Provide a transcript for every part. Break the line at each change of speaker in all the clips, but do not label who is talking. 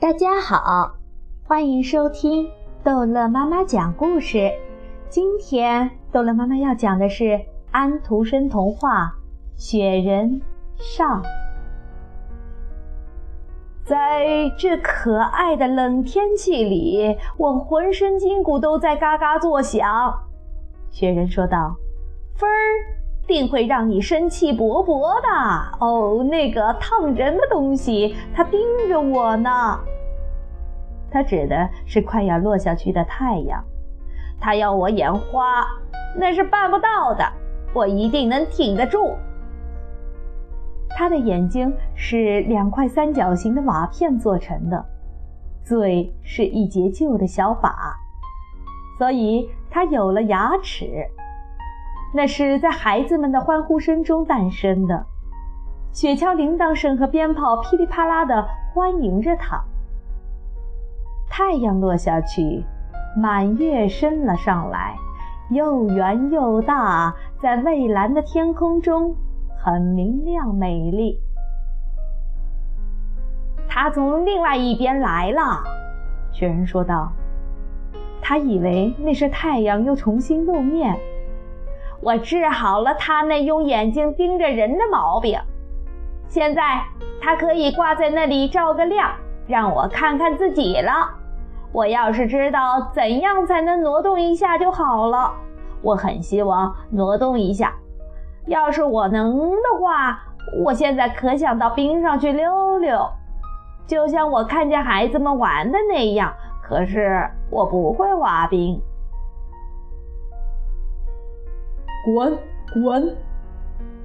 大家好，欢迎收听逗乐妈妈讲故事。今天逗乐妈妈要讲的是安徒生童话《雪人上》。在这可爱的冷天气里，我浑身筋骨都在嘎嘎作响。雪人说道：“风儿。”定会让你生气勃勃的哦！那个烫人的东西，它盯着我呢。他指的是快要落下去的太阳。他要我眼花，那是办不到的。我一定能挺得住。他的眼睛是两块三角形的瓦片做成的，嘴是一截旧的小法，所以他有了牙齿。那是在孩子们的欢呼声中诞生的，雪橇铃铛声和鞭炮噼里啪啦地欢迎着他。太阳落下去，满月升了上来，又圆又大，在蔚蓝的天空中很明亮美丽。他从另外一边来了，雪人说道。他以为那是太阳又重新露面。我治好了他那用眼睛盯着人的毛病，现在他可以挂在那里照个亮，让我看看自己了。我要是知道怎样才能挪动一下就好了。我很希望挪动一下，要是我能的话，我现在可想到冰上去溜溜，就像我看见孩子们玩的那样。可是我不会滑冰。
滚滚！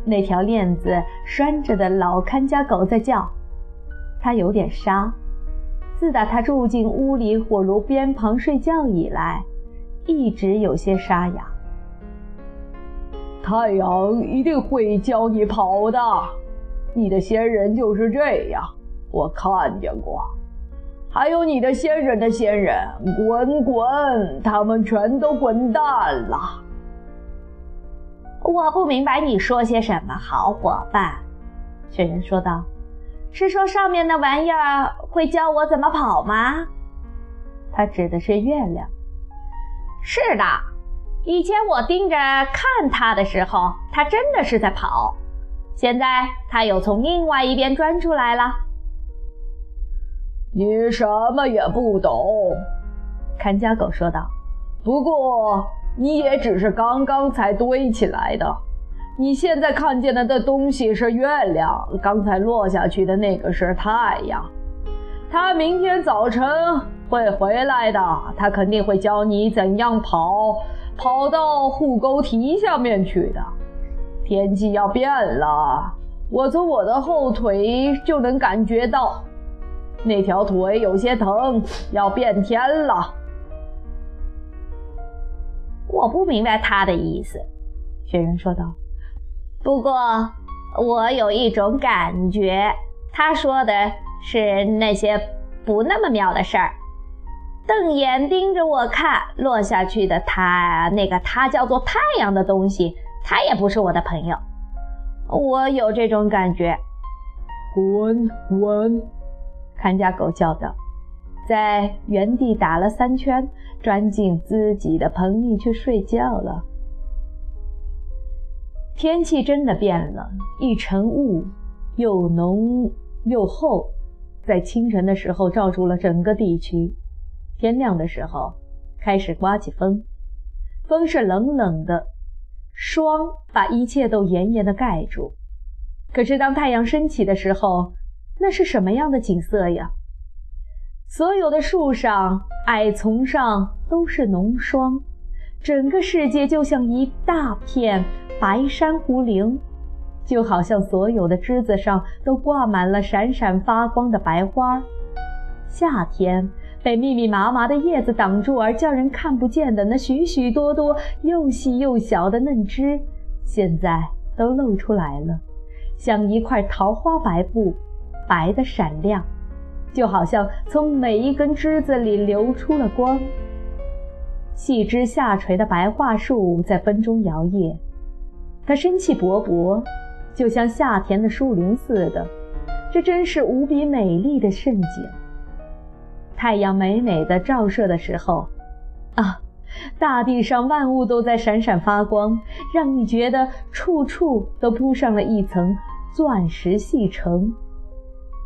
那条链子拴着的老看家狗在叫，它有点沙。自打他住进屋里火炉边旁睡觉以来，一直有些沙哑。
太阳一定会教你跑的，你的仙人就是这样，我看见过。还有你的仙人的仙人，滚滚，他们全都滚蛋了。
我不明白你说些什么，好伙伴。”雪人说道，“是说上面那玩意儿会教我怎么跑吗？”他指的是月亮。“是的，以前我盯着看它的时候，它真的是在跑。现在它又从另外一边钻出来了。”“
你什么也不懂。”
看家狗说道，“
不过……”你也只是刚刚才堆起来的，你现在看见的的东西是月亮，刚才落下去的那个是太阳。他明天早晨会回来的，他肯定会教你怎样跑，跑到护沟堤下面去的。天气要变了，我从我的后腿就能感觉到，那条腿有些疼，要变天了。
我不明白他的意思，雪人说道。不过我有一种感觉，他说的是那些不那么妙的事儿。瞪眼盯着我看落下去的他，那个他叫做太阳的东西，他也不是我的朋友。我有这种感觉。
滚滚！
看家狗叫道。在原地打了三圈，钻进自己的棚里去睡觉了。天气真的变了，一层雾，又浓又厚，在清晨的时候罩住了整个地区。天亮的时候，开始刮起风，风是冷冷的，霜把一切都严严的盖住。可是当太阳升起的时候，那是什么样的景色呀？所有的树上、矮丛上都是浓霜，整个世界就像一大片白珊瑚林，就好像所有的枝子上都挂满了闪闪发光的白花。夏天被密密麻麻的叶子挡住而叫人看不见的那许许多多又细又小的嫩枝，现在都露出来了，像一块桃花白布，白的闪亮。就好像从每一根枝子里流出了光，细枝下垂的白桦树在风中摇曳，它生气勃勃，就像夏天的树林似的。这真是无比美丽的盛景。太阳美美的照射的时候，啊，大地上万物都在闪闪发光，让你觉得处处都铺上了一层钻石细层。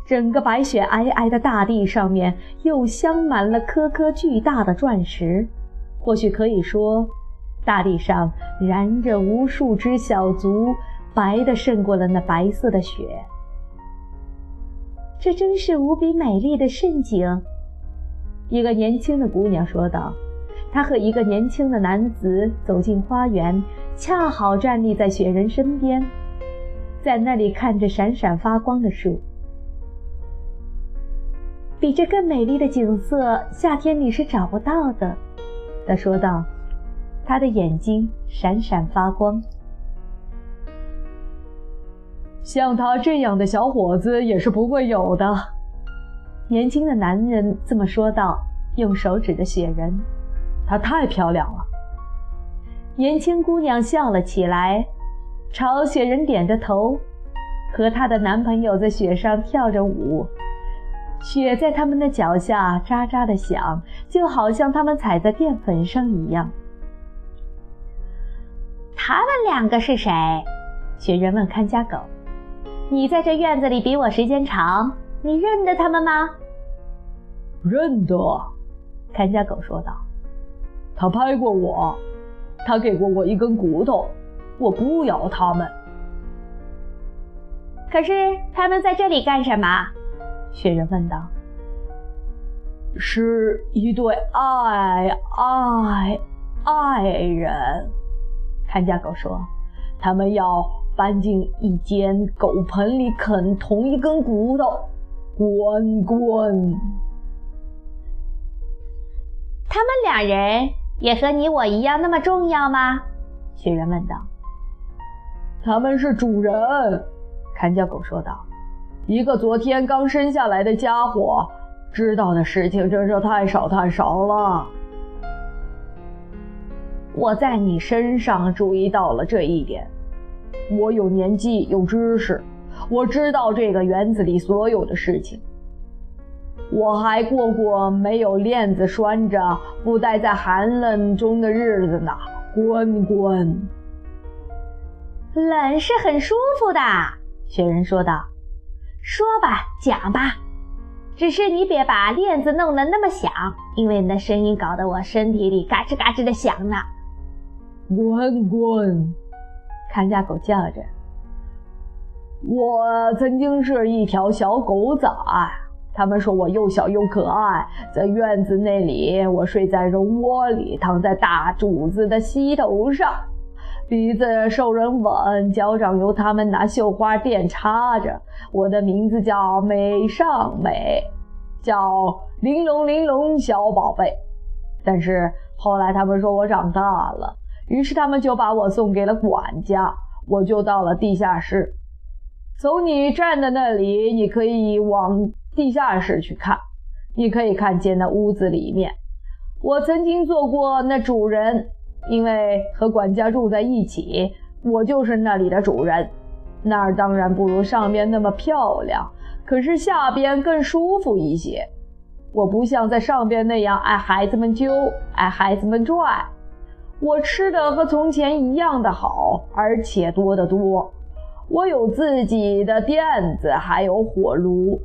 整个白雪皑皑的大地上面又镶满了颗颗巨大的钻石，或许可以说，大地上燃着无数只小卒，白的胜过了那白色的雪。这真是无比美丽的盛景。一个年轻的姑娘说道：“她和一个年轻的男子走进花园，恰好站立在雪人身边，在那里看着闪闪发光的树。”比这更美丽的景色，夏天你是找不到的。”他说道，他的眼睛闪闪发光。
像他这样的小伙子也是不会有的。
年轻的男人这么说道，用手指着雪人：“
她太漂亮了。”
年轻姑娘笑了起来，朝雪人点着头，和她的男朋友在雪上跳着舞。雪在他们的脚下喳喳地响，就好像他们踩在淀粉上一样。
他们两个是谁？雪人问看家狗：“你在这院子里比我时间长，你认得他们吗？”“
认得。”
看家狗说道。
“他拍过我，他给过我一根骨头，我不咬他们。”“
可是他们在这里干什么？”
雪人问道：“
是一对爱爱爱人。”看家狗说：“他们要搬进一间狗盆里啃同一根骨头，滚滚。”
他们两人也和你我一样那么重要吗？雪人问道。
“他们是主人。”看家狗说道。一个昨天刚生下来的家伙，知道的事情真是太少太少了。我在你身上注意到了这一点。我有年纪，有知识，我知道这个园子里所有的事情。我还过过没有链子拴着、不待在寒冷中的日子呢。滚滚！
冷是很舒服的，雪人说道。说吧，讲吧，只是你别把链子弄得那么响，因为你的声音搞得我身体里嘎吱嘎吱的响呢。
滚滚！
看家狗叫着。
我曾经是一条小狗仔，他们说我又小又可爱。在院子那里，我睡在绒窝里，躺在大柱子的膝头上。鼻子受人吻，脚掌由他们拿绣花垫插着。我的名字叫美尚美，叫玲珑玲珑小宝贝。但是后来他们说我长大了，于是他们就把我送给了管家，我就到了地下室。从你站的那里，你可以往地下室去看，你可以看见那屋子里面。我曾经做过那主人。因为和管家住在一起，我就是那里的主人。那儿当然不如上边那么漂亮，可是下边更舒服一些。我不像在上边那样爱孩子们揪，爱孩子们拽。我吃的和从前一样的好，而且多得多。我有自己的垫子，还有火炉。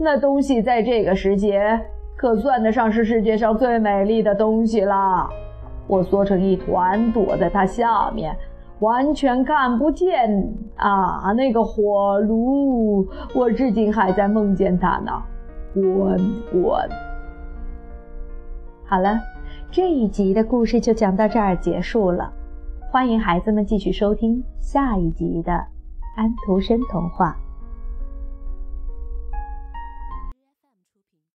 那东西在这个时节可算得上是世界上最美丽的东西了。我缩成一团，躲在它下面，完全看不见啊！那个火炉，我至今还在梦见它呢。滚滚！
好了，这一集的故事就讲到这儿结束了。欢迎孩子们继续收听下一集的安徒生童话。